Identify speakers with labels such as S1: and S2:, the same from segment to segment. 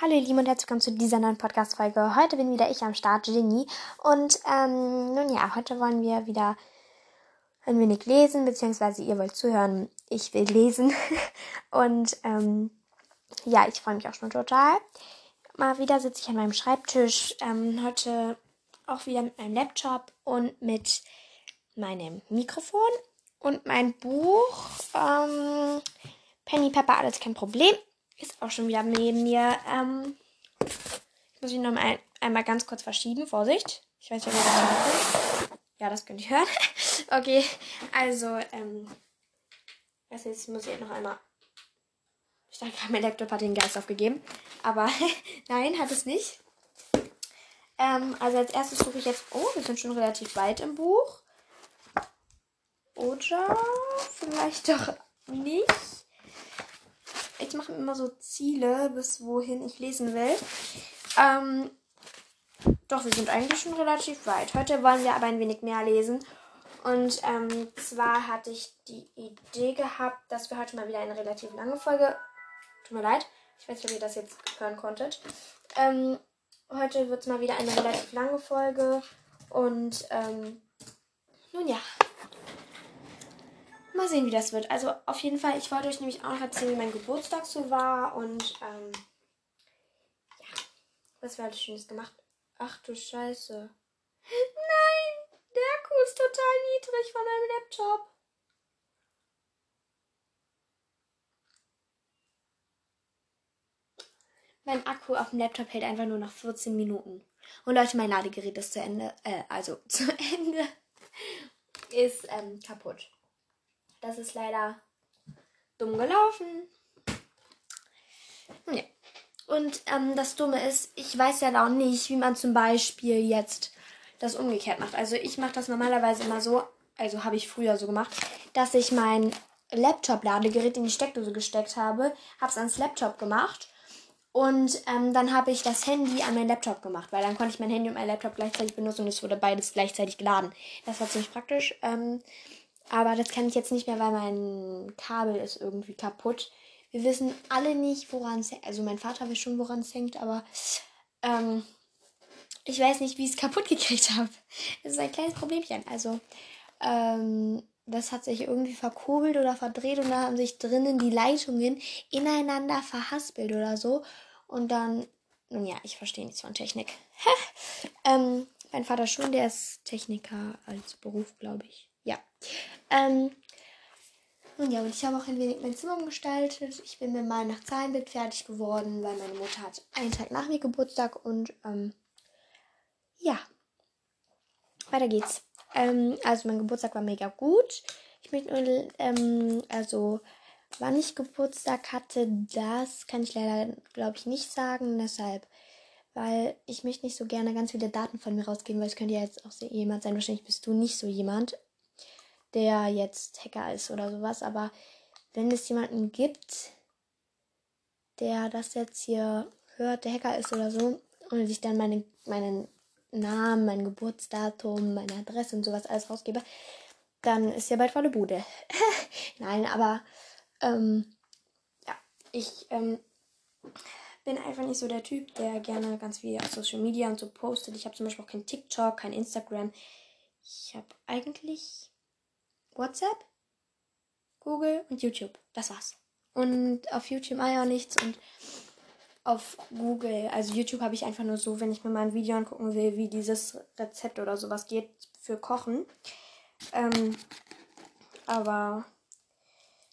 S1: Hallo ihr Lieben und herzlich willkommen zu dieser neuen Podcast-Folge. Heute bin wieder ich am Start, Ginny. Und ähm, nun ja, heute wollen wir wieder ein wenig lesen, beziehungsweise ihr wollt zuhören, ich will lesen. und ähm, ja, ich freue mich auch schon total. Mal wieder sitze ich an meinem Schreibtisch. Ähm, heute auch wieder mit meinem Laptop und mit meinem Mikrofon und mein Buch. Ähm, Penny Pepper, alles kein Problem ist auch schon wieder neben mir. Ähm, ich muss ihn noch mal einmal ganz kurz verschieben. Vorsicht. Ich weiß nicht, ob das hört. Ja, das könnt ihr hören. okay, also, ähm, also jetzt muss ich noch einmal. Ich dachte mein Laptop hat den Geist aufgegeben. Aber nein, hat es nicht. Ähm, also als erstes suche ich jetzt. Oh, wir sind schon relativ weit im Buch. Oder vielleicht doch nicht ich mache immer so Ziele, bis wohin ich lesen will. Ähm, doch, wir sind eigentlich schon relativ weit. Heute wollen wir aber ein wenig mehr lesen. Und ähm, zwar hatte ich die Idee gehabt, dass wir heute mal wieder eine relativ lange Folge. Tut mir leid, ich weiß nicht, ob ihr das jetzt hören konntet. Ähm, heute wird es mal wieder eine relativ lange Folge. Und ähm, nun ja, Mal sehen, wie das wird. Also auf jeden Fall, ich wollte euch nämlich auch noch erzählen, wie mein Geburtstag so war. Und ähm, ja, was wir alles Schönes gemacht. Ach du Scheiße. Nein, der Akku ist total niedrig von meinem Laptop. Mein Akku auf dem Laptop hält einfach nur noch 14 Minuten. Und Leute, mein Ladegerät ist zu Ende, äh, also zu Ende, ist ähm, kaputt. Das ist leider dumm gelaufen. Ja. Und ähm, das Dumme ist, ich weiß ja auch nicht, wie man zum Beispiel jetzt das umgekehrt macht. Also ich mache das normalerweise immer so, also habe ich früher so gemacht, dass ich mein Laptop-Ladegerät in die Steckdose gesteckt habe, habe es ans Laptop gemacht und ähm, dann habe ich das Handy an meinen Laptop gemacht, weil dann konnte ich mein Handy und mein Laptop gleichzeitig benutzen und es wurde beides gleichzeitig geladen. Das war ziemlich praktisch. Ähm, aber das kann ich jetzt nicht mehr, weil mein Kabel ist irgendwie kaputt. Wir wissen alle nicht, woran es hängt. Also mein Vater weiß schon, woran es hängt, aber ähm, ich weiß nicht, wie ich es kaputt gekriegt habe. Das ist ein kleines Problemchen. Also ähm, das hat sich irgendwie verkurbelt oder verdreht und da haben sich drinnen die Leitungen ineinander verhaspelt oder so. Und dann, nun ja, ich verstehe nichts von Technik. ähm, mein Vater schon, der ist Techniker als Beruf, glaube ich. Ähm, und ja, und ich habe auch ein wenig mein Zimmer umgestaltet. Ich bin mit meinem Nachtzahlenbild fertig geworden, weil meine Mutter hat einen Tag nach mir Geburtstag und ähm, ja, weiter geht's. Ähm, also mein Geburtstag war mega gut. Ich möchte nur, ähm, also wann ich Geburtstag hatte, das kann ich leider, glaube ich, nicht sagen. Deshalb, weil ich möchte nicht so gerne ganz viele Daten von mir rausgeben, weil es könnte ja jetzt auch jemand sein. Wahrscheinlich bist du nicht so jemand der jetzt Hacker ist oder sowas. Aber wenn es jemanden gibt, der das jetzt hier hört, der Hacker ist oder so, und ich dann meine, meinen Namen, mein Geburtsdatum, meine Adresse und sowas alles rausgebe, dann ist ja bald volle Bude. Nein, aber ähm, ja, ich ähm, bin einfach nicht so der Typ, der gerne ganz viel auf Social Media und so postet. Ich habe zum Beispiel auch kein TikTok, kein Instagram. Ich habe eigentlich WhatsApp, Google und YouTube. Das war's. Und auf YouTube auch nichts und auf Google, also YouTube habe ich einfach nur so, wenn ich mir mal ein Video angucken will, wie dieses Rezept oder sowas geht für Kochen. Ähm, aber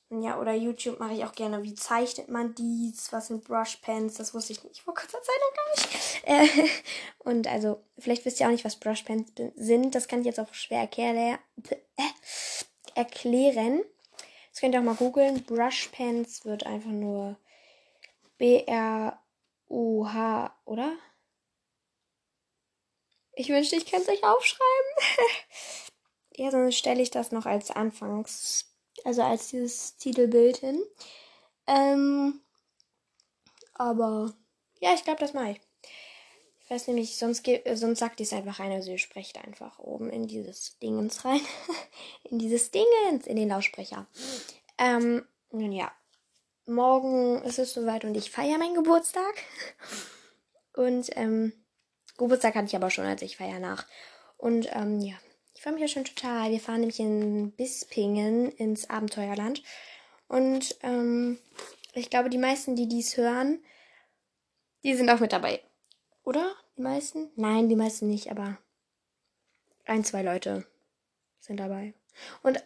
S1: ja, oder YouTube mache ich auch gerne. Wie zeichnet man dies? Was sind Brushpens? Das wusste ich nicht vor kurzer Zeit noch gar nicht. Äh, und also, vielleicht wisst ihr auch nicht, was Brushpens sind. Das kann ich jetzt auch schwer erklären. Äh, erklären. Das könnt ihr auch mal googeln. Brushpens wird einfach nur B-R-U-H, oder? Ich wünschte, ich könnte es euch aufschreiben. ja, sonst stelle ich das noch als Anfangs, also als dieses Titelbild hin. Ähm, aber ja, ich glaube, das mache ich. Ich weiß nämlich, sonst, sonst sagt es einfach rein, also ihr sprecht einfach oben in dieses Dingens rein. in dieses Dingens, in den Lautsprecher. Ähm, nun ja. morgen ist es soweit und ich feiere meinen Geburtstag. Und ähm, Geburtstag hatte ich aber schon, als ich feiere nach. Und ähm, ja, ich freue mich ja schon total. Wir fahren nämlich in Bispingen ins Abenteuerland. Und ähm, ich glaube, die meisten, die dies hören, die sind auch mit dabei. Oder? Die meisten? Nein, die meisten nicht, aber ein, zwei Leute sind dabei. Und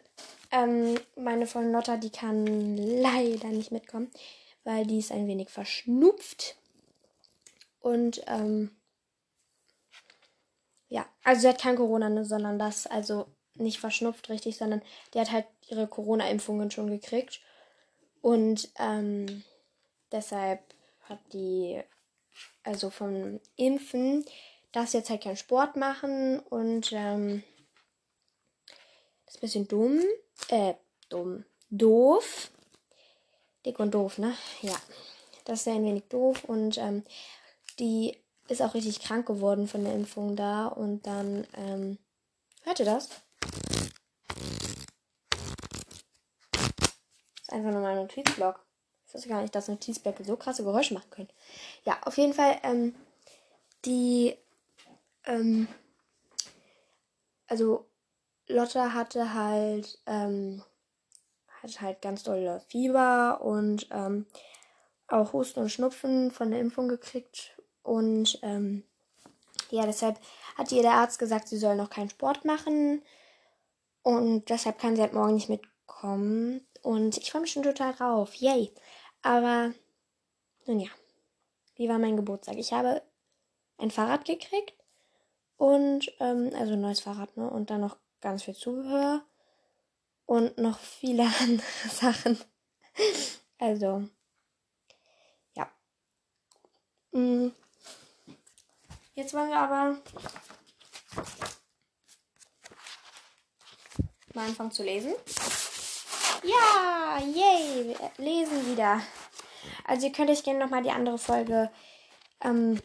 S1: ähm, meine Freundin Lotta, die kann leider nicht mitkommen, weil die ist ein wenig verschnupft. Und ähm, ja, also sie hat kein Corona, ne, sondern das, also nicht verschnupft richtig, sondern die hat halt ihre Corona-Impfungen schon gekriegt. Und ähm, deshalb hat die, also vom Impfen, darf jetzt halt keinen Sport machen und ähm, das ist ein bisschen dumm. Äh, dumm. Doof. Dick und doof, ne? Ja. Das ist ja ein wenig doof und ähm, die ist auch richtig krank geworden von der Impfung da und dann, ähm, hört ihr das? Das ist einfach nur mein Notizblock. Ich wusste gar nicht, dass Notizblöcke so krasse Geräusche machen können. Ja, auf jeden Fall, ähm, die, ähm, also Lotta hatte halt, ähm, hat halt ganz dolle Fieber und ähm, auch Husten und Schnupfen von der Impfung gekriegt. Und ähm, ja, deshalb hat ihr der Arzt gesagt, sie soll noch keinen Sport machen. Und deshalb kann sie halt morgen nicht mitkommen. Und ich freue mich schon total drauf. Yay. Aber nun ja, wie war mein Geburtstag? Ich habe ein Fahrrad gekriegt. Und, ähm, also ein neues Fahrrad, ne? Und dann noch ganz viel Zubehör und noch viele andere Sachen. Also, ja. Mm. Jetzt wollen wir aber mal anfangen zu lesen. Ja, yay, wir lesen wieder. Also ihr könnt euch gerne nochmal die andere Folge ähm,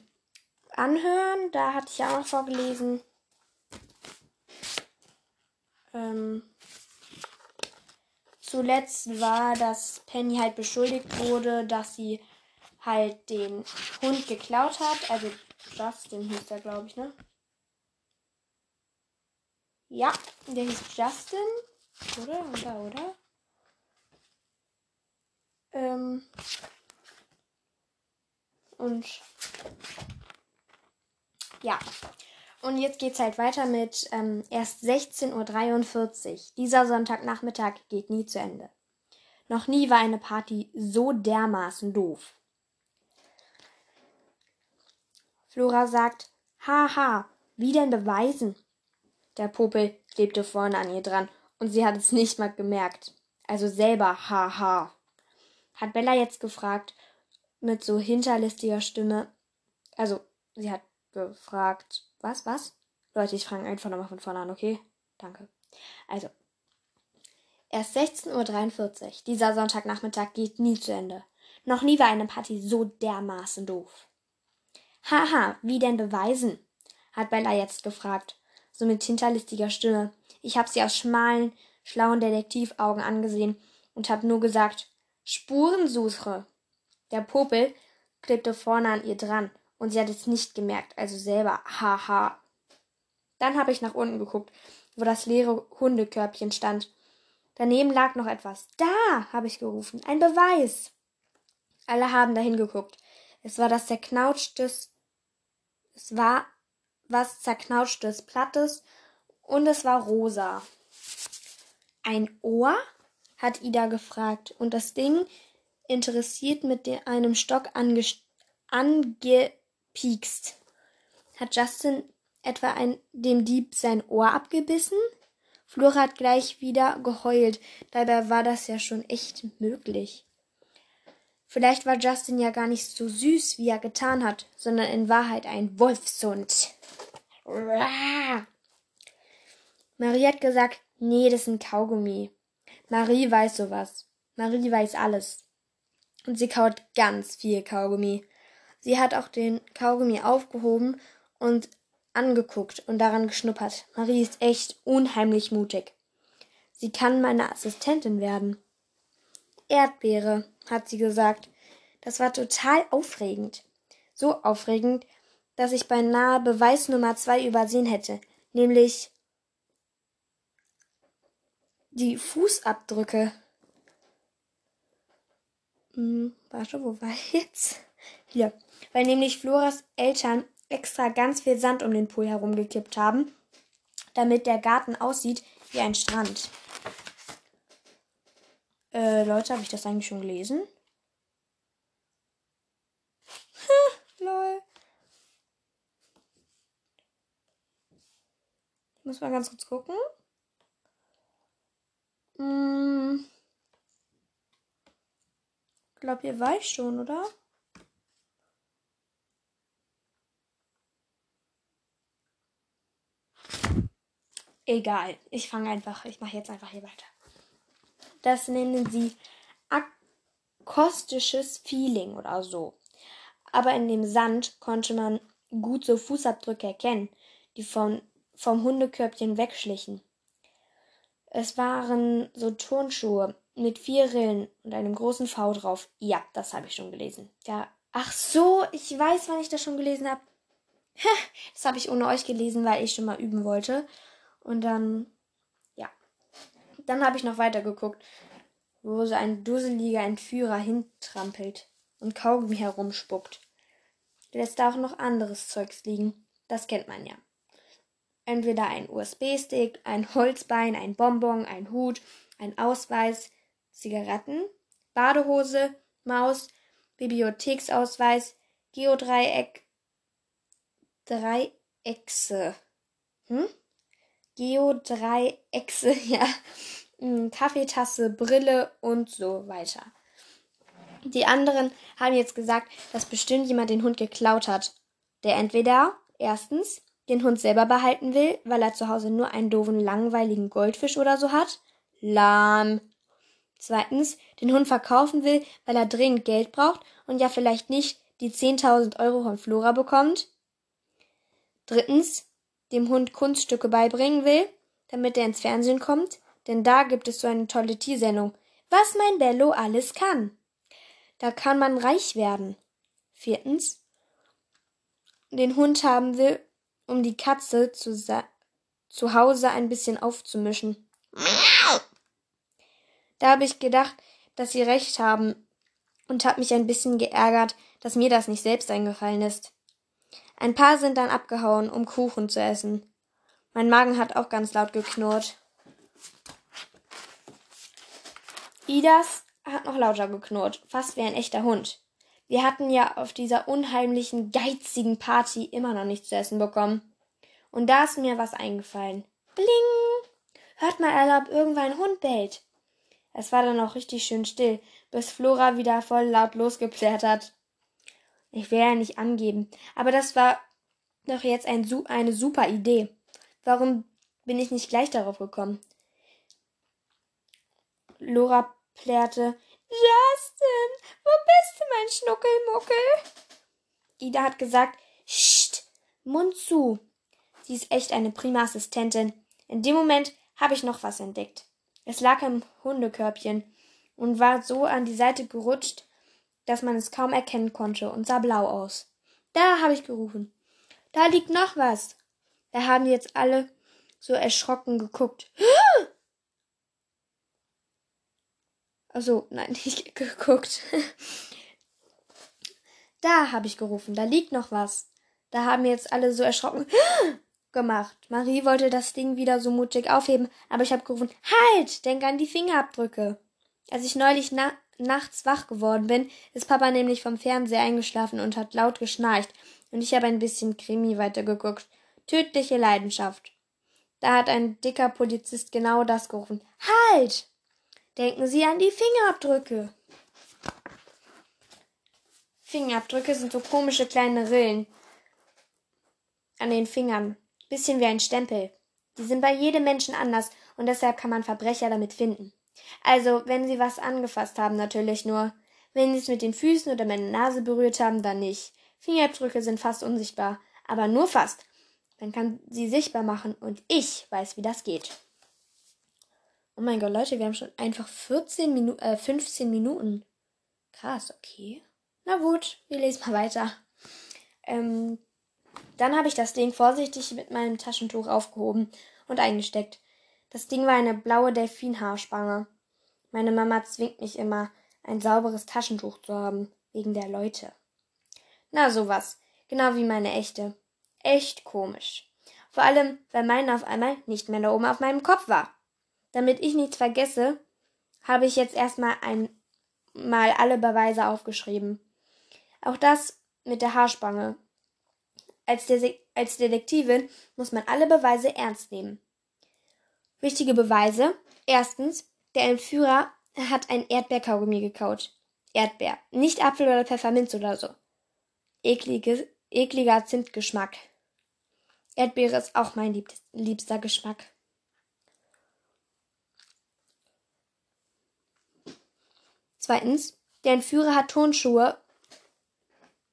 S1: anhören. Da hatte ich ja auch noch vorgelesen. Ähm, zuletzt war, dass Penny halt beschuldigt wurde, dass sie halt den Hund geklaut hat. Also Justin hieß der, glaube ich, ne? Ja, der hieß Justin. Oder? Oder? Oder? Ähm. Und ja. Und jetzt geht's halt weiter mit ähm, erst 16.43 Uhr. Dieser Sonntagnachmittag geht nie zu Ende. Noch nie war eine Party so dermaßen doof. Flora sagt, haha, wie denn beweisen? Der Popel klebte vorne an ihr dran und sie hat es nicht mal gemerkt. Also selber, haha. Hat Bella jetzt gefragt, mit so hinterlistiger Stimme. Also, sie hat gefragt, was, was? Leute, ich frage einfach nochmal von vorne an, okay? Danke. Also, erst 16.43 Uhr. Dieser Sonntagnachmittag geht nie zu Ende. Noch nie war eine Party so dermaßen doof. Haha, wie denn beweisen? hat Bella jetzt gefragt, so mit hinterlistiger Stimme. Ich hab sie aus schmalen, schlauen Detektivaugen angesehen und hab nur gesagt, Spurensuche. Der Popel klebte vorne an ihr dran und sie hat es nicht gemerkt, also selber, haha. Dann habe ich nach unten geguckt, wo das leere Hundekörbchen stand. Daneben lag noch etwas. Da, habe ich gerufen, ein Beweis. Alle haben dahin geguckt. Es war das zerknautschtes, es war was zerknautschtes Plattes und es war rosa. Ein Ohr? Hat Ida gefragt und das Ding interessiert mit einem Stock ange, ange piekst. Hat Justin etwa ein, dem Dieb sein Ohr abgebissen? Flora hat gleich wieder geheult. Dabei war das ja schon echt möglich. Vielleicht war Justin ja gar nicht so süß, wie er getan hat, sondern in Wahrheit ein Wolfshund. Marie hat gesagt, nee, das ist ein Kaugummi. Marie weiß sowas. Marie weiß alles. Und sie kaut ganz viel Kaugummi. Sie hat auch den Kaugummi aufgehoben und angeguckt und daran geschnuppert. Marie ist echt unheimlich mutig. Sie kann meine Assistentin werden. Erdbeere, hat sie gesagt. Das war total aufregend. So aufregend, dass ich beinahe Beweis Nummer zwei übersehen hätte, nämlich die Fußabdrücke. Hm, warte, wo war ich jetzt? Hier. Weil nämlich Floras Eltern extra ganz viel Sand um den Pool herumgekippt haben, damit der Garten aussieht wie ein Strand. Äh, Leute, habe ich das eigentlich schon gelesen? Lol. Ich muss mal ganz kurz gucken. Hm. Ich glaube, ihr weiß schon, oder? Egal. Ich fange einfach, ich mache jetzt einfach hier weiter. Das nennen sie akustisches Feeling oder so. Aber in dem Sand konnte man gut so Fußabdrücke erkennen, die von, vom Hundekörbchen wegschlichen. Es waren so Turnschuhe mit vier Rillen und einem großen V drauf. Ja, das habe ich schon gelesen. Ja. Ach so, ich weiß, wann ich das schon gelesen habe. Das habe ich ohne euch gelesen, weil ich schon mal üben wollte. Und dann, ja. Dann habe ich noch weiter geguckt, wo so ein dusseliger Entführer hintrampelt und Kaugummi herumspuckt. Lässt da auch noch anderes Zeugs liegen. Das kennt man ja. Entweder ein USB-Stick, ein Holzbein, ein Bonbon, ein Hut, ein Ausweis, Zigaretten, Badehose, Maus, Bibliotheksausweis, Geodreieck, Dreiechse. Hm? Geodreiechse, ja. Hm, Kaffeetasse, Brille und so weiter. Die anderen haben jetzt gesagt, dass bestimmt jemand den Hund geklaut hat. Der entweder erstens den Hund selber behalten will, weil er zu Hause nur einen doofen, langweiligen Goldfisch oder so hat. Lahm. Zweitens, den Hund verkaufen will, weil er dringend Geld braucht und ja vielleicht nicht die 10.000 Euro von Flora bekommt. Drittens, dem Hund Kunststücke beibringen will, damit er ins Fernsehen kommt, denn da gibt es so eine tolle Tiersendung. Was mein Bello alles kann. Da kann man reich werden. Viertens, den Hund haben will, um die Katze zu, zu Hause ein bisschen aufzumischen. Da habe ich gedacht, dass sie recht haben und habe mich ein bisschen geärgert, dass mir das nicht selbst eingefallen ist. Ein paar sind dann abgehauen, um Kuchen zu essen. Mein Magen hat auch ganz laut geknurrt. Idas hat noch lauter geknurrt, fast wie ein echter Hund. Wir hatten ja auf dieser unheimlichen, geizigen Party immer noch nichts zu essen bekommen. Und da ist mir was eingefallen. Bling! Hört mal, erlaubt, irgendwann ein Hund bellt. Es war dann auch richtig schön still, bis Flora wieder voll laut losgeplärt hat. Ich will ja nicht angeben, aber das war doch jetzt ein, eine super Idee. Warum bin ich nicht gleich darauf gekommen? Lora plärrte. Justin, wo bist du, mein Schnuckelmuckel? Ida hat gesagt, Scht, Mund zu. Sie ist echt eine prima Assistentin. In dem Moment habe ich noch was entdeckt. Es lag im Hundekörbchen und war so an die Seite gerutscht, dass man es kaum erkennen konnte und sah blau aus. Da habe ich gerufen. Da liegt noch was. Da haben jetzt alle so erschrocken geguckt. Also, nein, nicht geguckt. da habe ich gerufen. Da liegt noch was. Da haben jetzt alle so erschrocken gemacht. Marie wollte das Ding wieder so mutig aufheben, aber ich habe gerufen, halt, denk an die Fingerabdrücke. Als ich neulich na nachts wach geworden bin, ist Papa nämlich vom Fernseher eingeschlafen und hat laut geschnarcht, und ich habe ein bisschen Krimi weitergeguckt. Tödliche Leidenschaft. Da hat ein dicker Polizist genau das gerufen. Halt! Denken Sie an die Fingerabdrücke. Fingerabdrücke sind so komische kleine Rillen an den Fingern. Bisschen wie ein Stempel. Die sind bei jedem Menschen anders und deshalb kann man Verbrecher damit finden. Also, wenn sie was angefasst haben, natürlich nur. Wenn sie es mit den Füßen oder mit der Nase berührt haben, dann nicht. Fingerabdrücke sind fast unsichtbar, aber nur fast. Man kann sie sichtbar machen und ich weiß, wie das geht. Oh mein Gott, Leute, wir haben schon einfach 14 Minuten, äh, 15 Minuten. Krass, okay. Na gut, wir lesen mal weiter. Ähm, dann habe ich das Ding vorsichtig mit meinem Taschentuch aufgehoben und eingesteckt. Das Ding war eine blaue Delfinhaarspange. Meine Mama zwingt mich immer, ein sauberes Taschentuch zu haben, wegen der Leute. Na sowas, genau wie meine echte. Echt komisch. Vor allem, weil meine auf einmal nicht mehr da oben auf meinem Kopf war. Damit ich nichts vergesse, habe ich jetzt erstmal einmal alle Beweise aufgeschrieben. Auch das mit der Haarspange. Als, De als Detektivin muss man alle Beweise ernst nehmen. Wichtige Beweise. Erstens, der Entführer hat ein Erdbeerkaugummi gekaut. Erdbeer, nicht Apfel oder Pfefferminz oder so. Eklige, ekliger Zimtgeschmack. Erdbeere ist auch mein lieb liebster Geschmack. Zweitens, der Entführer hat Tonschuhe.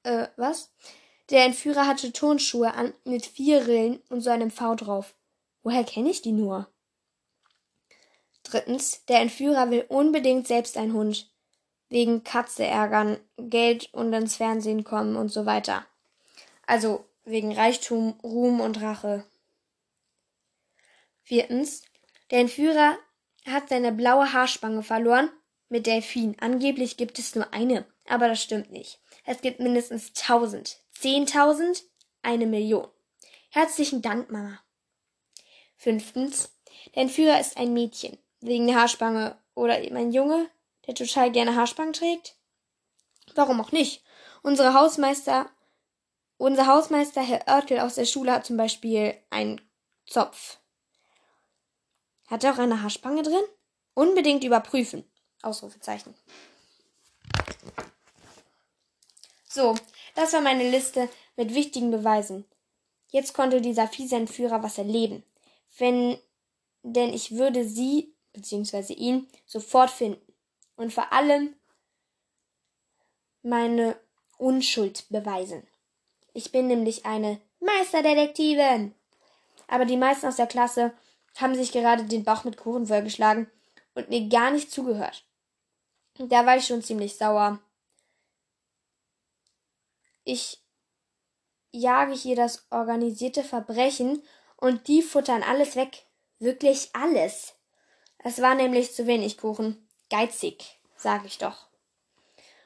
S1: Äh, was? Der Entführer hatte Tonschuhe an mit vier Rillen und so einem V drauf. Woher kenne ich die nur? Drittens, der Entführer will unbedingt selbst ein Hund. Wegen Katze ärgern, Geld und ins Fernsehen kommen und so weiter. Also wegen Reichtum, Ruhm und Rache. Viertens, der Entführer hat seine blaue Haarspange verloren mit Delfin. Angeblich gibt es nur eine, aber das stimmt nicht. Es gibt mindestens tausend, zehntausend, eine Million. Herzlichen Dank, Mama. Fünftens, der Entführer ist ein Mädchen, wegen der Haarspange oder eben ein Junge, der total gerne Haarspangen trägt. Warum auch nicht? Unsere Hausmeister unser Hausmeister Herr Oertel aus der Schule hat zum Beispiel einen Zopf. Hat er auch eine Haarspange drin? Unbedingt überprüfen. Ausrufezeichen. So, das war meine Liste mit wichtigen Beweisen. Jetzt konnte dieser fiese Entführer was erleben. Wenn, denn ich würde sie, beziehungsweise ihn, sofort finden. Und vor allem meine Unschuld beweisen. Ich bin nämlich eine Meisterdetektivin. Aber die meisten aus der Klasse haben sich gerade den Bauch mit Kuchen vollgeschlagen und mir gar nicht zugehört. Da war ich schon ziemlich sauer. Ich jage hier das organisierte Verbrechen und die futtern alles weg. Wirklich alles. Es war nämlich zu wenig Kuchen. Geizig, sag ich doch.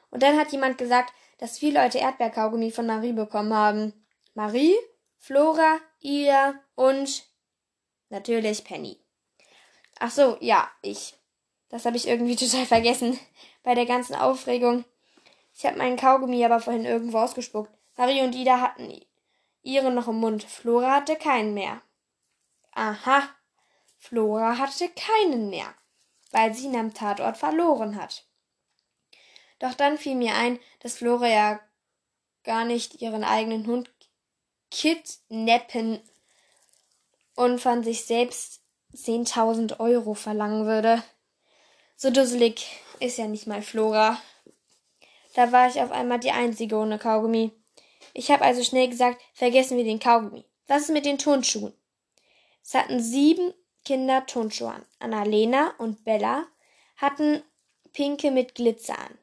S1: Und dann hat jemand gesagt, dass viele Leute Erdbeerkaugummi von Marie bekommen haben. Marie, Flora, Ida und natürlich Penny. Ach so, ja, ich. Das habe ich irgendwie total vergessen bei der ganzen Aufregung. Ich habe meinen Kaugummi aber vorhin irgendwo ausgespuckt. Marie und Ida hatten ihre noch im Mund. Flora hatte keinen mehr. Aha, Flora hatte keinen mehr, weil sie ihn am Tatort verloren hat. Doch dann fiel mir ein, dass Flora ja gar nicht ihren eigenen Hund kidnappen und von sich selbst 10.000 Euro verlangen würde. So dusselig ist ja nicht mal Flora. Da war ich auf einmal die Einzige ohne Kaugummi. Ich habe also schnell gesagt, vergessen wir den Kaugummi. Was ist mit den Turnschuhen? Es hatten sieben Kinder Turnschuhe an. Annalena und Bella hatten pinke mit Glitzer an.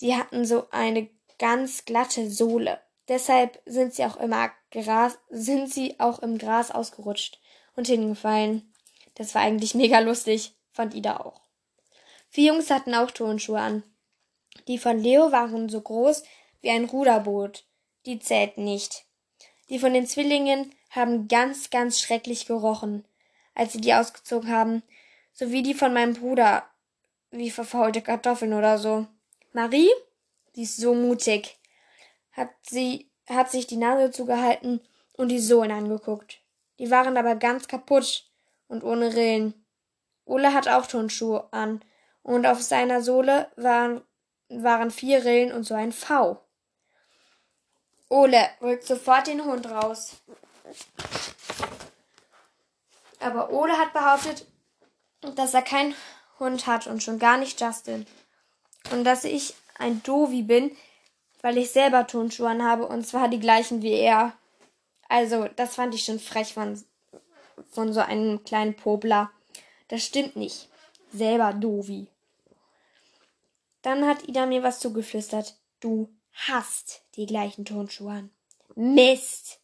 S1: Die hatten so eine ganz glatte Sohle. Deshalb sind sie auch immer Gras, sind sie auch im Gras ausgerutscht und hingefallen. Das war eigentlich mega lustig, fand Ida auch. Vier Jungs hatten auch Turnschuhe an. Die von Leo waren so groß wie ein Ruderboot. Die zählten nicht. Die von den Zwillingen haben ganz, ganz schrecklich gerochen, als sie die ausgezogen haben, so wie die von meinem Bruder, wie verfaulte Kartoffeln oder so. Marie, die ist so mutig, hat sie, hat sich die Nase zugehalten und die Sohlen angeguckt. Die waren aber ganz kaputt und ohne Rillen. Ole hat auch Turnschuhe an und auf seiner Sohle waren, waren vier Rillen und so ein V. Ole rückt sofort den Hund raus. Aber Ole hat behauptet, dass er keinen Hund hat und schon gar nicht Justin und dass ich ein Dovi bin, weil ich selber Turnschuhe habe und zwar die gleichen wie er. Also, das fand ich schon frech von, von so einem kleinen Popler. Das stimmt nicht. Selber Dovi. Dann hat Ida mir was zugeflüstert. Du hast die gleichen Turnschuhe an. Mist!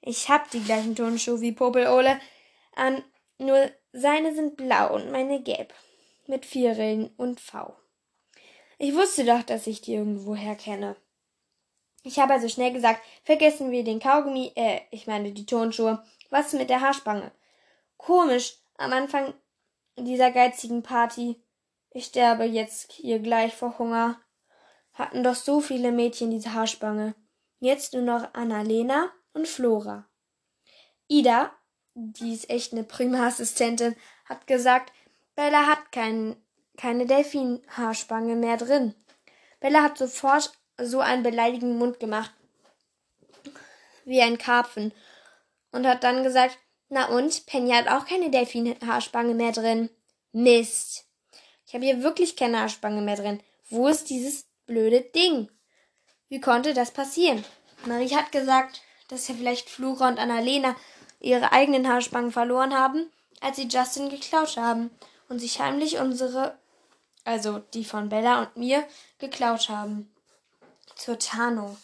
S1: Ich hab die gleichen Turnschuhe wie Popelole an, nur seine sind blau und meine gelb. Mit vier Rillen und V. Ich wusste doch, dass ich die irgendwoher kenne. Ich habe also schnell gesagt, vergessen wir den Kaugummi, äh, ich meine die Turnschuhe. Was mit der Haarspange? Komisch, am Anfang dieser geizigen Party. Ich sterbe jetzt hier gleich vor Hunger. Hatten doch so viele Mädchen diese Haarspange. Jetzt nur noch Annalena und Flora. Ida, die ist echt eine prima Assistentin, hat gesagt, Bella hat kein, keine Delfin-Haarspange mehr drin. Bella hat sofort so einen beleidigenden Mund gemacht, wie ein Karpfen, und hat dann gesagt, na und, Penny hat auch keine Delfin-Haarspange mehr drin. Mist. Ich habe hier wirklich keine Haarspange mehr drin. Wo ist dieses blöde Ding? Wie konnte das passieren? Marie hat gesagt, dass ja vielleicht Flora und Annalena ihre eigenen Haarspangen verloren haben, als sie Justin geklaut haben und sich heimlich unsere, also die von Bella und mir, geklaut haben. Zur Tarnung.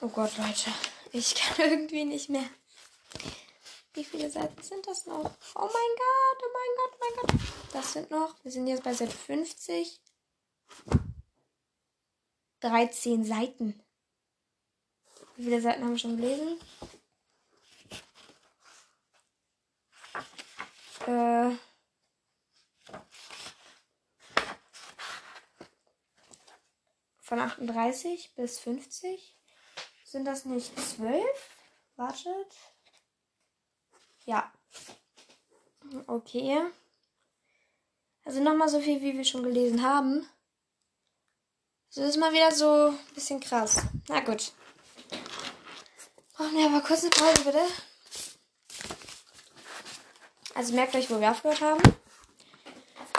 S1: Oh Gott, Leute. Ich kann irgendwie nicht mehr. Wie viele Seiten sind das noch? Oh mein Gott, oh mein Gott, oh mein Gott. Das sind noch, wir sind jetzt bei Seite 50. 13 Seiten. Wie viele Seiten haben wir schon gelesen? Äh. Von 38 bis 50. Sind das nicht 12? Wartet. Ja. Okay. Also nochmal so viel, wie wir schon gelesen haben. Das ist mal wieder so ein bisschen krass. Na gut. Brauchen wir aber kurz eine Pause, bitte. Also merkt euch, wo wir aufgehört haben.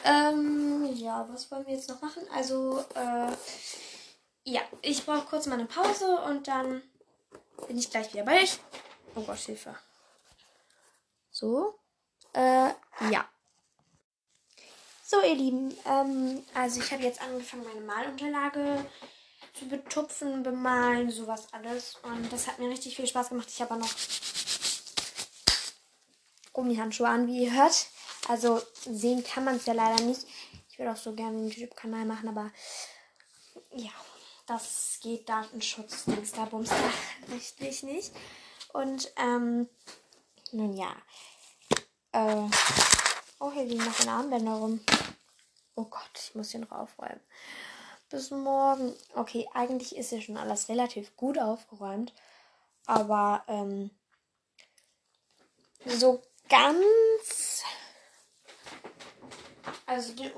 S1: Ähm, ja, was wollen wir jetzt noch machen? Also, äh, ja, ich brauche kurz mal eine Pause und dann bin ich gleich wieder bei euch. Oh Gott, Hilfe. So. Äh, ja. So, ihr Lieben, ähm, also ich habe jetzt angefangen, meine Malunterlage zu betupfen, bemalen, sowas alles. Und das hat mir richtig viel Spaß gemacht. Ich habe noch Gummihandschuhe an, wie ihr hört. Also sehen kann man es ja leider nicht. Ich würde auch so gerne einen YouTube-Kanal machen, aber ja, das geht Datenschutz, Dings da, Bums da, richtig nicht. Und ähm, nun ja, äh, oh, hier liegen noch eine Armbänder rum. Oh Gott, ich muss hier noch aufräumen. Bis morgen. Okay, eigentlich ist ja schon alles relativ gut aufgeräumt. Aber ähm, so ganz. Also den,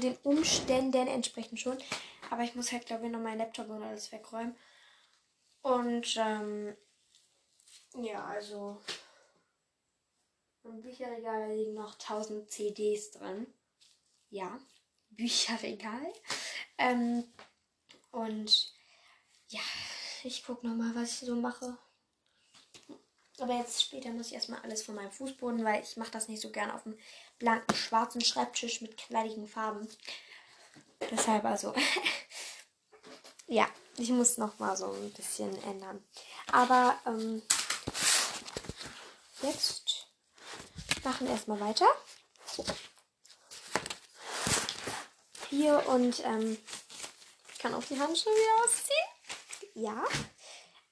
S1: den Umständen entsprechend schon. Aber ich muss halt, glaube ich, noch meinen Laptop und alles wegräumen. Und ähm, ja, also im Bücherregal liegen noch 1000 CDs drin. Ja, Bücherregal. Ähm, und ja, ich gucke nochmal, was ich so mache. Aber jetzt später muss ich erstmal alles von meinem Fußboden, weil ich mache das nicht so gern auf dem blanken, schwarzen Schreibtisch mit knalligen Farben. Deshalb also. ja, ich muss nochmal so ein bisschen ändern. Aber ähm, jetzt machen wir erstmal weiter. Hier und ähm, ich kann auch die Handschuhe wieder ausziehen. Ja.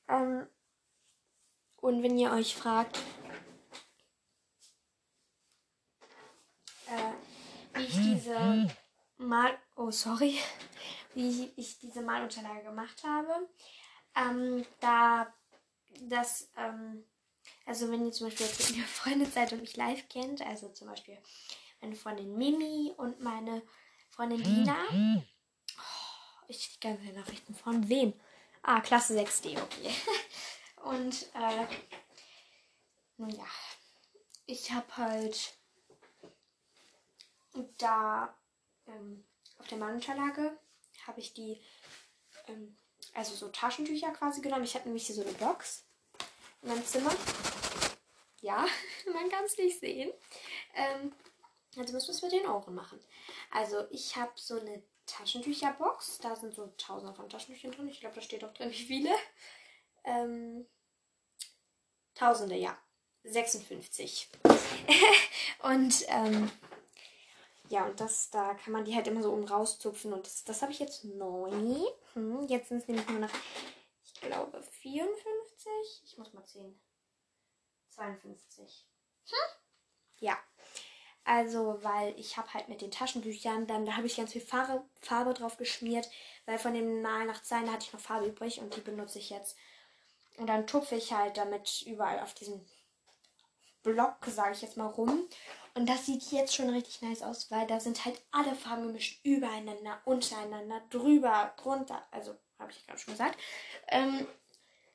S1: Ähm, und wenn ihr euch fragt, äh, wie ich diese Mal, oh sorry, wie ich diese Malunterlage gemacht habe, ähm, da das ähm, also wenn ihr zum Beispiel jetzt mit mir Freunde seid und mich live kennt, also zum Beispiel meine Freundin Mimi und meine Freundin Lina. Oh, ich die ganze Nachrichten von wem? Ah, Klasse 6D, okay. Und äh, nun ja, ich habe halt da ähm, auf der Mannunterlage habe ich die, ähm, also so Taschentücher quasi genommen. Ich habe nämlich hier so eine Box in meinem Zimmer. Ja, man kann es nicht sehen. Ähm, also müssen wir es mit den Ohren machen. Also ich habe so eine Taschentücherbox. Da sind so tausende von Taschentüchern drin. Ich glaube, da steht auch drin, wie viele. Ähm, tausende, ja. 56. und ähm, ja, und das, da kann man die halt immer so um rauszupfen. Und das, das habe ich jetzt neu. Hm, jetzt sind es nämlich nur noch, ich glaube, 54. Ich muss mal zählen. 52. Hm? Ja. Also, weil ich habe halt mit den Taschentüchern, dann da habe ich ganz viel Farbe, Farbe drauf geschmiert, weil von dem Mal nach hatte ich noch Farbe übrig und die benutze ich jetzt. Und dann tupfe ich halt damit überall auf diesem Block, sage ich jetzt mal, rum. Und das sieht jetzt schon richtig nice aus, weil da sind halt alle Farben gemischt, übereinander, untereinander, drüber, drunter. Also, habe ich gerade schon gesagt. Ähm,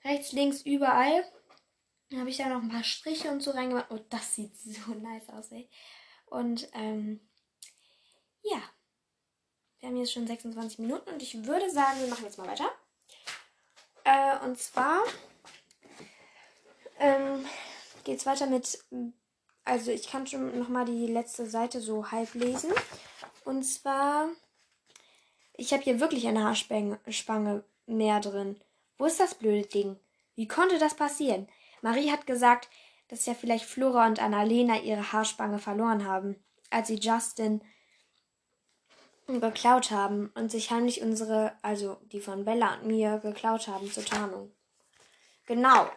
S1: rechts, links, überall. Dann habe ich da noch ein paar Striche und so reingemacht. Oh, das sieht so nice aus, ey. Und ähm, ja, wir haben jetzt schon 26 Minuten und ich würde sagen, wir machen jetzt mal weiter. Äh, und zwar ähm, geht es weiter mit, also ich kann schon nochmal die letzte Seite so halb lesen. Und zwar, ich habe hier wirklich eine Haarspange mehr drin. Wo ist das blöde Ding? Wie konnte das passieren? Marie hat gesagt, dass ja vielleicht Flora und Annalena ihre Haarspange verloren haben, als sie Justin geklaut haben und sich heimlich unsere, also die von Bella und mir geklaut haben zur Tarnung. Genau.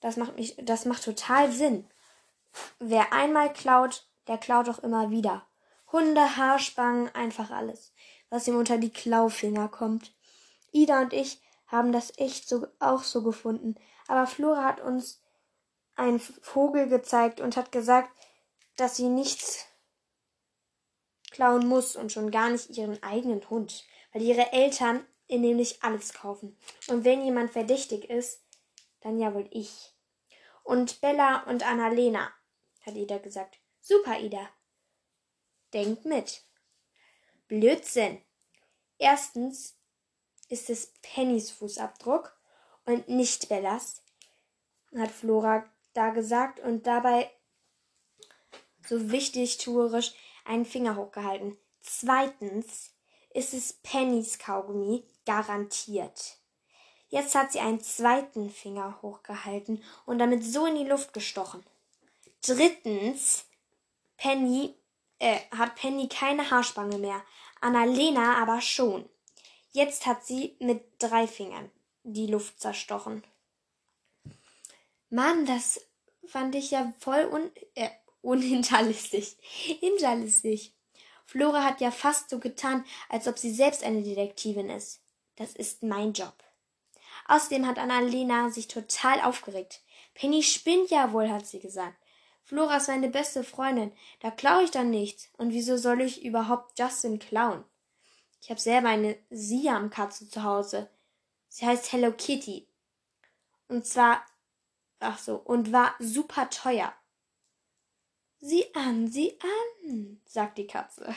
S1: Das macht mich, das macht total Sinn. Wer einmal klaut, der klaut auch immer wieder. Hunde, Haarspangen, einfach alles, was ihm unter die Klaufinger kommt. Ida und ich haben das echt so, auch so gefunden, aber Flora hat uns einen Vogel gezeigt und hat gesagt, dass sie nichts klauen muss und schon gar nicht ihren eigenen Hund, weil ihre Eltern ihr nämlich alles kaufen. Und wenn jemand verdächtig ist, dann ja wohl ich. Und Bella und Annalena, hat Ida gesagt. Super, Ida. Denkt mit. Blödsinn. Erstens ist es Pennys Fußabdruck und nicht Bellas, hat Flora da gesagt und dabei so wichtig tuerisch einen Finger hochgehalten. Zweitens ist es Pennys Kaugummi garantiert. Jetzt hat sie einen zweiten Finger hochgehalten und damit so in die Luft gestochen. Drittens, Penny äh, hat Penny keine Haarspange mehr, Annalena aber schon. Jetzt hat sie mit drei Fingern die Luft zerstochen. Mann, das fand ich ja voll un äh, unhinterlistig. Hinterlistig. Flora hat ja fast so getan, als ob sie selbst eine Detektivin ist. Das ist mein Job. Außerdem hat Annalena sich total aufgeregt. Penny spinnt ja wohl, hat sie gesagt. Flora ist meine beste Freundin. Da klaue ich dann nichts. Und wieso soll ich überhaupt Justin klauen? Ich habe selber eine Siam-Katze zu Hause. Sie heißt Hello Kitty. Und zwar Ach so, und war super teuer. Sieh an, sieh an, sagt die Katze.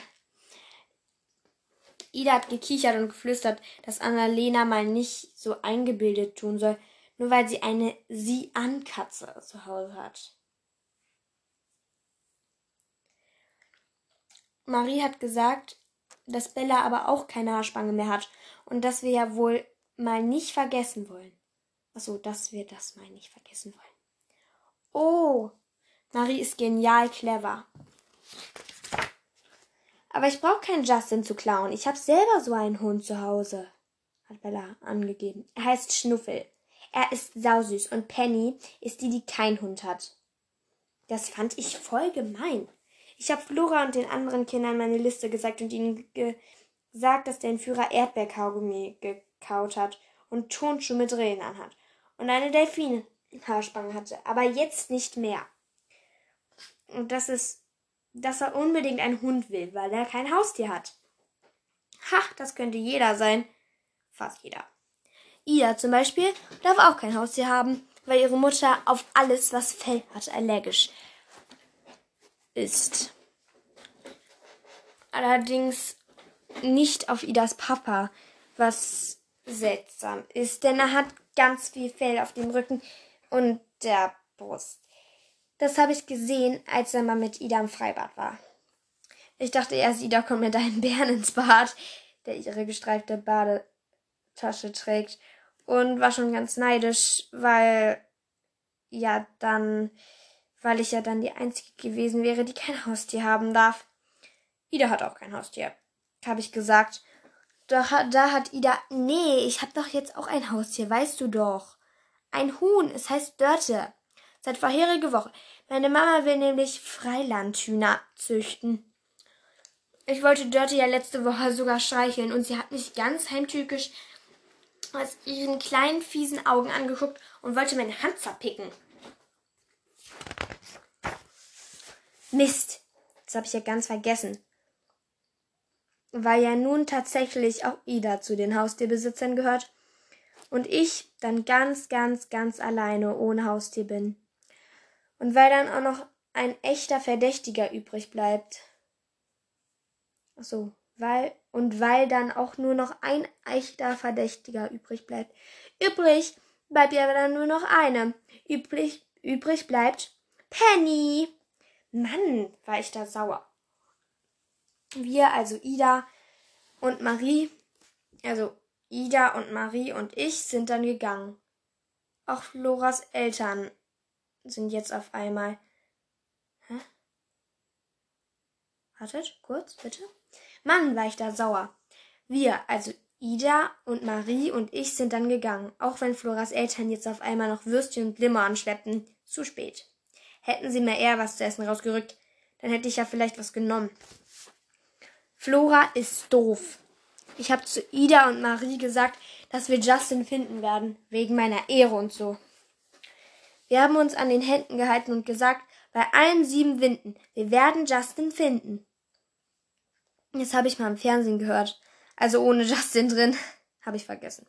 S1: Ida hat gekichert und geflüstert, dass Annalena mal nicht so eingebildet tun soll, nur weil sie eine Sieh-an-Katze zu Hause hat. Marie hat gesagt, dass Bella aber auch keine Haarspange mehr hat und dass wir ja wohl mal nicht vergessen wollen. Achso, dass wir das mal nicht vergessen wollen. Oh, Marie ist genial clever. Aber ich brauche keinen Justin zu klauen. Ich habe selber so einen Hund zu Hause, hat Bella angegeben. Er heißt Schnuffel. Er ist sausüß und Penny ist die, die keinen Hund hat. Das fand ich voll gemein. Ich habe Flora und den anderen Kindern meine Liste gesagt und ihnen gesagt, dass der Entführer Erdbeerkaugummi gekaut hat und Turnschuhe mit Rillen anhat und eine Delfinhaarspange hatte, aber jetzt nicht mehr. Und das ist, dass er unbedingt einen Hund will, weil er kein Haustier hat. Ha, das könnte jeder sein. Fast jeder. Ida zum Beispiel darf auch kein Haustier haben, weil ihre Mutter auf alles, was Fell hat, allergisch ist. Allerdings nicht auf Idas Papa, was seltsam ist, denn er hat ganz viel Fell auf dem Rücken und der Brust. Das habe ich gesehen, als er mal mit Ida im Freibad war. Ich dachte erst, Ida kommt mit einem Bären ins Bad, der ihre gestreifte Badetasche trägt. Und war schon ganz neidisch, weil ja dann, weil ich ja dann die Einzige gewesen wäre, die kein Haustier haben darf. Ida hat auch kein Haustier, habe ich gesagt. Da, da hat Ida, nee, ich hab doch jetzt auch ein Haustier, weißt du doch. Ein Huhn, es heißt Dörte. Seit vorherige Woche. Meine Mama will nämlich Freilandhühner züchten. Ich wollte Dörte ja letzte Woche sogar streicheln und sie hat mich ganz heimtückisch aus ihren kleinen fiesen Augen angeguckt und wollte meine Hand zerpicken. Mist, das habe ich ja ganz vergessen. Weil ja nun tatsächlich auch Ida zu den Haustierbesitzern gehört und ich dann ganz, ganz, ganz alleine ohne Haustier bin. Und weil dann auch noch ein echter Verdächtiger übrig bleibt. Ach so, weil und weil dann auch nur noch ein echter Verdächtiger übrig bleibt. Übrig bleibt ja dann nur noch eine. Übrig, übrig bleibt Penny. Mann, war ich da sauer. Wir, also Ida und Marie, also Ida und Marie und ich sind dann gegangen. Auch Floras Eltern sind jetzt auf einmal. Hä? Wartet, kurz, bitte. Mann, war ich da sauer. Wir, also Ida und Marie und ich sind dann gegangen, auch wenn Floras Eltern jetzt auf einmal noch Würstchen und Glimmer anschleppten. Zu spät. Hätten sie mir eher was zu essen rausgerückt, dann hätte ich ja vielleicht was genommen. Flora ist doof. Ich habe zu Ida und Marie gesagt, dass wir Justin finden werden, wegen meiner Ehre und so. Wir haben uns an den Händen gehalten und gesagt, bei allen sieben Winden, wir werden Justin finden. Das habe ich mal im Fernsehen gehört. Also ohne Justin drin. habe ich vergessen.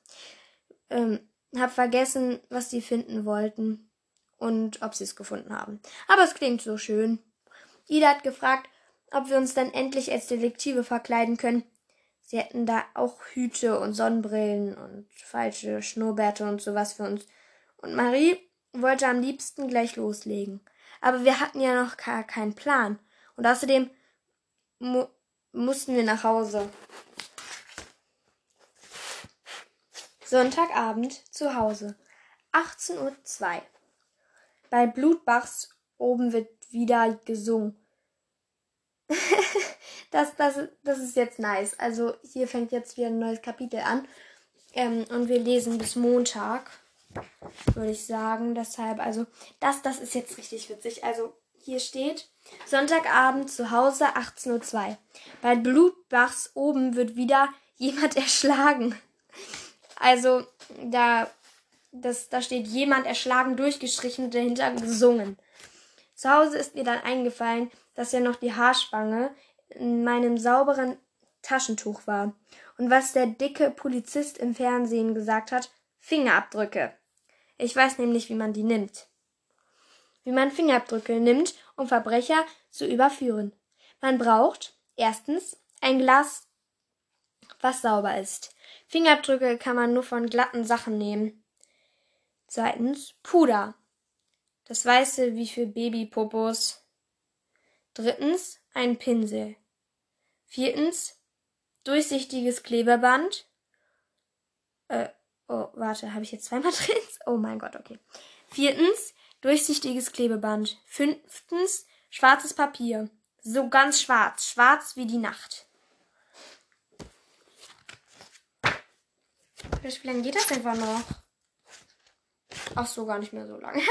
S1: Ähm, hab vergessen, was die finden wollten und ob sie es gefunden haben. Aber es klingt so schön. Ida hat gefragt, ob wir uns dann endlich als Detektive verkleiden können. Sie hätten da auch Hüte und Sonnenbrillen und falsche Schnurrbärte und sowas für uns. Und Marie wollte am liebsten gleich loslegen. Aber wir hatten ja noch gar keinen Plan. Und außerdem mu mussten wir nach Hause. Sonntagabend zu Hause. 18.02 Uhr. Bei Blutbachs oben wird wieder gesungen. das, das, das ist jetzt nice. Also hier fängt jetzt wieder ein neues Kapitel an. Ähm, und wir lesen bis Montag, würde ich sagen. Deshalb, also das, das ist jetzt richtig witzig. Also hier steht Sonntagabend zu Hause 18.02 Uhr. Bei Blutbachs oben wird wieder jemand erschlagen. Also da, das, da steht jemand erschlagen durchgestrichen und dahinter gesungen. Zu Hause ist mir dann eingefallen, dass ja noch die Haarspange in meinem sauberen Taschentuch war. Und was der dicke Polizist im Fernsehen gesagt hat, Fingerabdrücke. Ich weiß nämlich, wie man die nimmt. Wie man Fingerabdrücke nimmt, um Verbrecher zu überführen. Man braucht erstens ein Glas, was sauber ist. Fingerabdrücke kann man nur von glatten Sachen nehmen. Zweitens Puder. Das weiße wie für Babypopos. Drittens ein Pinsel. Viertens durchsichtiges Klebeband. Äh, oh, warte, habe ich jetzt zweimal drin? Oh mein Gott, okay. Viertens durchsichtiges Klebeband. Fünftens schwarzes Papier. So ganz schwarz, schwarz wie die Nacht. Wie lange geht das einfach noch? Ach so, gar nicht mehr so lange.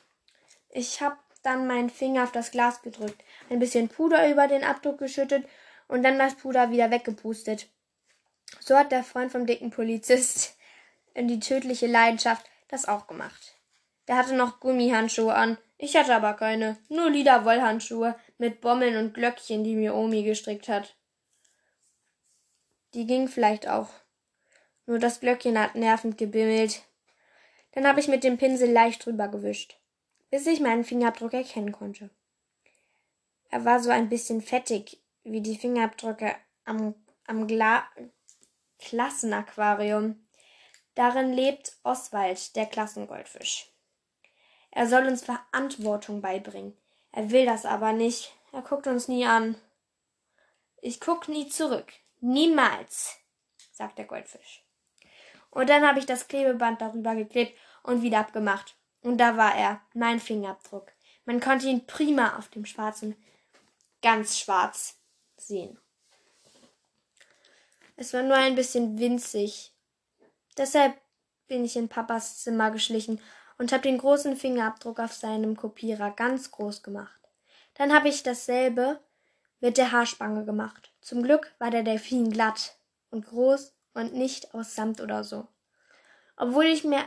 S1: ich habe dann meinen Finger auf das Glas gedrückt, ein bisschen Puder über den Abdruck geschüttet und dann das Puder wieder weggepustet. So hat der Freund vom dicken Polizist in die tödliche Leidenschaft das auch gemacht. Der hatte noch Gummihandschuhe an. Ich hatte aber keine. Nur lila Wollhandschuhe mit Bommeln und Glöckchen, die mir Omi gestrickt hat. Die ging vielleicht auch. Nur das Glöckchen hat nervend gebimmelt. Dann habe ich mit dem Pinsel leicht drüber gewischt, bis ich meinen Fingerabdruck erkennen konnte. Er war so ein bisschen fettig, wie die Fingerabdrücke am, am Gla Klassenaquarium. Darin lebt Oswald, der Klassengoldfisch. Er soll uns Verantwortung beibringen. Er will das aber nicht. Er guckt uns nie an. Ich guck nie zurück. Niemals, sagt der Goldfisch. Und dann habe ich das Klebeband darüber geklebt und wieder abgemacht. Und da war er, mein Fingerabdruck. Man konnte ihn prima auf dem schwarzen, ganz schwarz sehen. Es war nur ein bisschen winzig. Deshalb bin ich in Papas Zimmer geschlichen und habe den großen Fingerabdruck auf seinem Kopierer ganz groß gemacht. Dann habe ich dasselbe mit der Haarspange gemacht. Zum Glück war der Delfin glatt und groß und nicht aus Samt oder so. Obwohl ich mir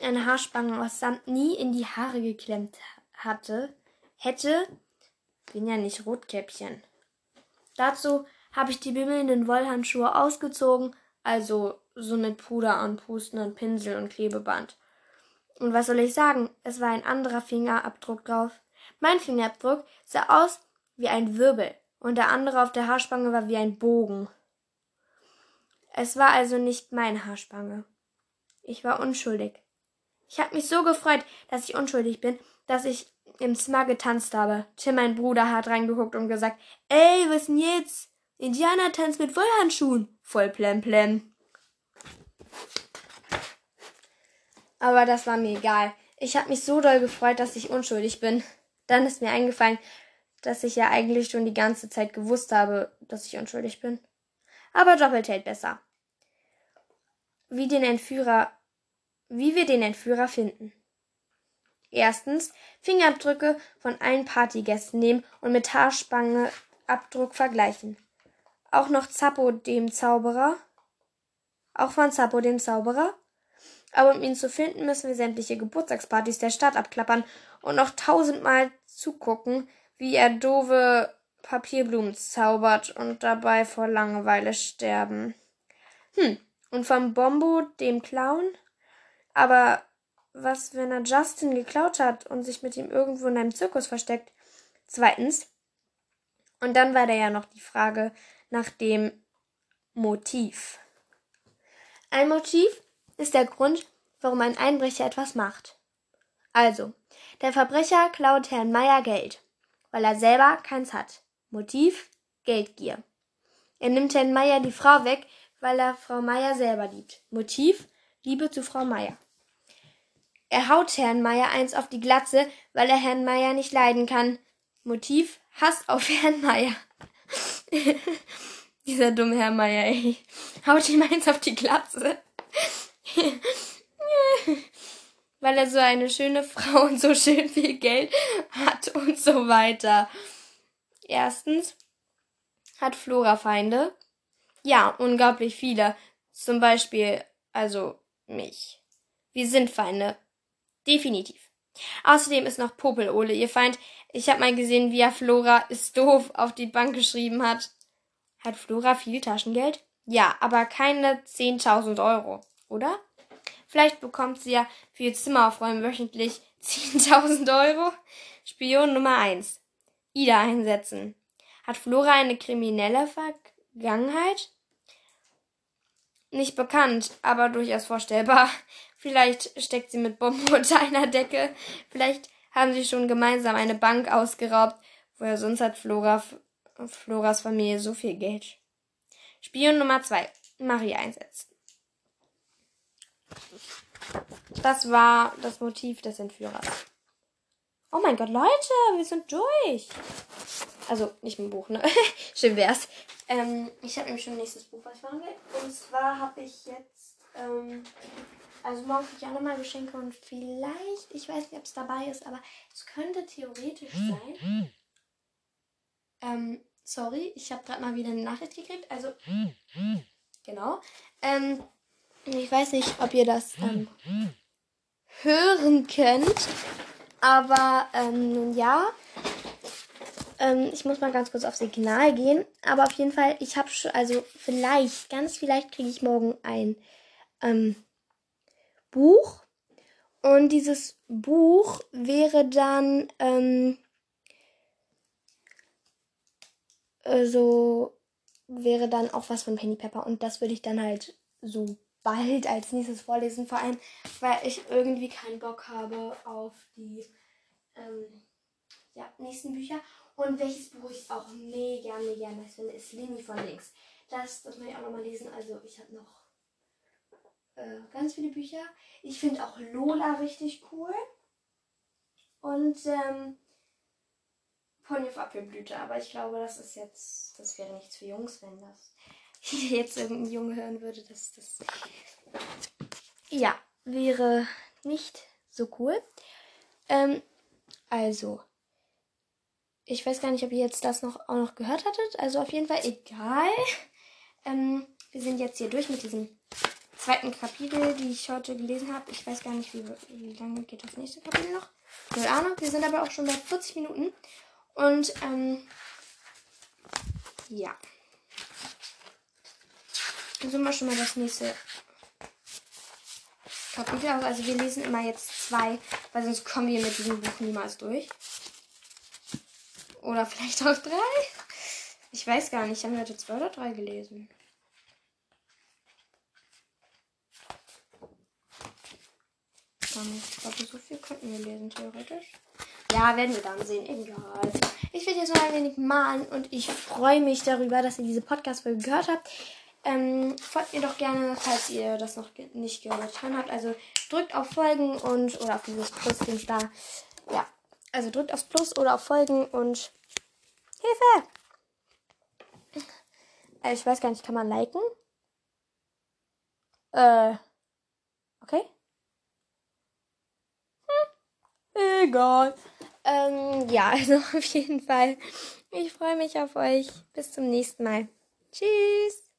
S1: eine Haarspange aus Samt nie in die Haare geklemmt hatte, hätte, bin ja nicht Rotkäppchen. Dazu habe ich die bimmelnden Wollhandschuhe ausgezogen, also so mit Puder und Pusten und Pinsel und Klebeband. Und was soll ich sagen? Es war ein anderer Fingerabdruck drauf. Mein Fingerabdruck sah aus wie ein Wirbel und der andere auf der Haarspange war wie ein Bogen. Es war also nicht meine Haarspange. Ich war unschuldig. Ich habe mich so gefreut, dass ich unschuldig bin, dass ich im Zimmer getanzt habe. Tim, mein Bruder, hat reingeguckt und gesagt, ey, was denn jetzt? Indianer tanzt mit Wollhandschuhen. Voll plemplem. Aber das war mir egal. Ich habe mich so doll gefreut, dass ich unschuldig bin. Dann ist mir eingefallen, dass ich ja eigentlich schon die ganze Zeit gewusst habe, dass ich unschuldig bin. Aber doppelt hält besser. Wie den Entführer, wie wir den Entführer finden. Erstens Fingerabdrücke von allen Partygästen nehmen und mit Haarspange Abdruck vergleichen. Auch noch Zappo dem Zauberer. Auch von Zappo dem Zauberer. Aber um ihn zu finden, müssen wir sämtliche Geburtstagspartys der Stadt abklappern und noch tausendmal zugucken, wie er doofe Papierblumen zaubert und dabei vor Langeweile sterben. Hm, und vom Bombo, dem Clown? Aber was, wenn er Justin geklaut hat und sich mit ihm irgendwo in einem Zirkus versteckt? Zweitens, und dann war da ja noch die Frage nach dem Motiv. Ein Motiv ist der Grund, warum ein Einbrecher etwas macht. Also, der Verbrecher klaut Herrn Meier Geld, weil er selber keins hat. Motiv Geldgier. Er nimmt Herrn Meier die Frau weg, weil er Frau Meier selber liebt. Motiv Liebe zu Frau Meier. Er haut Herrn Meier eins auf die Glatze, weil er Herrn Meier nicht leiden kann. Motiv Hass auf Herrn Meier. Dieser dumme Herr Meier, ey. Haut ihm eins auf die Glatze. weil er so eine schöne Frau und so schön viel Geld hat und so weiter. Erstens hat Flora Feinde. Ja, unglaublich viele. Zum Beispiel, also mich. Wir sind Feinde. Definitiv. Außerdem ist noch Popelole ihr Feind. Ich habe mal gesehen, wie er Flora ist doof auf die Bank geschrieben hat. Hat Flora viel Taschengeld? Ja, aber keine 10.000 Euro, oder? Vielleicht bekommt sie ja für ihr Zimmer aufräumen wöchentlich 10.000 Euro. Spion Nummer 1. Ida einsetzen. Hat Flora eine kriminelle Vergangenheit? Nicht bekannt, aber durchaus vorstellbar. Vielleicht steckt sie mit Bomben unter einer Decke. Vielleicht haben sie schon gemeinsam eine Bank ausgeraubt. Woher sonst hat Flora, Floras Familie so viel Geld? Spion Nummer 2. Marie einsetzen. Das war das Motiv des Entführers. Oh mein Gott, Leute, wir sind durch. Also nicht mit dem Buch, ne? Schön wär's. Ähm, ich habe nämlich schon ein nächstes Buch, was ich machen will. Und zwar habe ich jetzt, ähm, also morgen kriege ich auch nochmal Geschenke und vielleicht, ich weiß nicht, ob es dabei ist, aber es könnte theoretisch sein. Ähm, sorry, ich habe gerade mal wieder eine Nachricht gekriegt. Also, genau. Ähm, ich weiß nicht, ob ihr das ähm, hören könnt. Aber ähm, ja, ähm, ich muss mal ganz kurz aufs Signal gehen. Aber auf jeden Fall, ich habe schon, also vielleicht, ganz vielleicht kriege ich morgen ein ähm, Buch. Und dieses Buch wäre dann ähm, äh, so, wäre dann auch was von Penny Pepper. Und das würde ich dann halt so bald als nächstes vorlesen. Vor allem, weil ich irgendwie keinen Bock habe auf die ähm, ja, nächsten Bücher. Und welches Buch ich auch mega, mega nice finde, ist Lini von links. Das, das muss ich auch nochmal lesen. Also ich habe noch äh, ganz viele Bücher. Ich finde auch Lola richtig cool. Und ähm, Pony auf Apfelblüte. Aber ich glaube, das ist jetzt, das wäre nichts für Jungs, wenn das jetzt irgendein Junge hören würde. Das, das ja, wäre nicht so cool. Ähm, also, ich weiß gar nicht, ob ihr jetzt das noch auch noch gehört hattet. Also auf jeden Fall egal. Ähm, wir sind jetzt hier durch mit diesem zweiten Kapitel, die ich heute gelesen habe. Ich weiß gar nicht, wie, wie lange geht das nächste Kapitel noch. Keine Ahnung. Wir sind aber auch schon bei 40 Minuten. Und ähm, ja. So mal schon mal das nächste Kapitel aus. Also wir lesen immer jetzt zwei, weil sonst kommen wir mit diesem Buch niemals durch. Oder vielleicht auch drei. Ich weiß gar nicht. Haben wir heute zwei oder drei gelesen? Ich glaube, so viel könnten wir lesen, theoretisch. Ja, werden wir dann sehen. Egal. Ich werde jetzt noch ein wenig malen und ich freue mich darüber, dass ihr diese Podcast-Folge gehört habt. Ähm, folgt mir doch gerne, falls ihr das noch nicht getan habt. Also drückt auf Folgen und oder auf dieses Plus-Dings da. Ja. Also drückt aufs Plus oder auf Folgen und Hilfe! Also ich weiß gar nicht, kann man liken? Äh. Okay. Hm, egal. Ähm, ja, also auf jeden Fall. Ich freue mich auf euch. Bis zum nächsten Mal. Tschüss.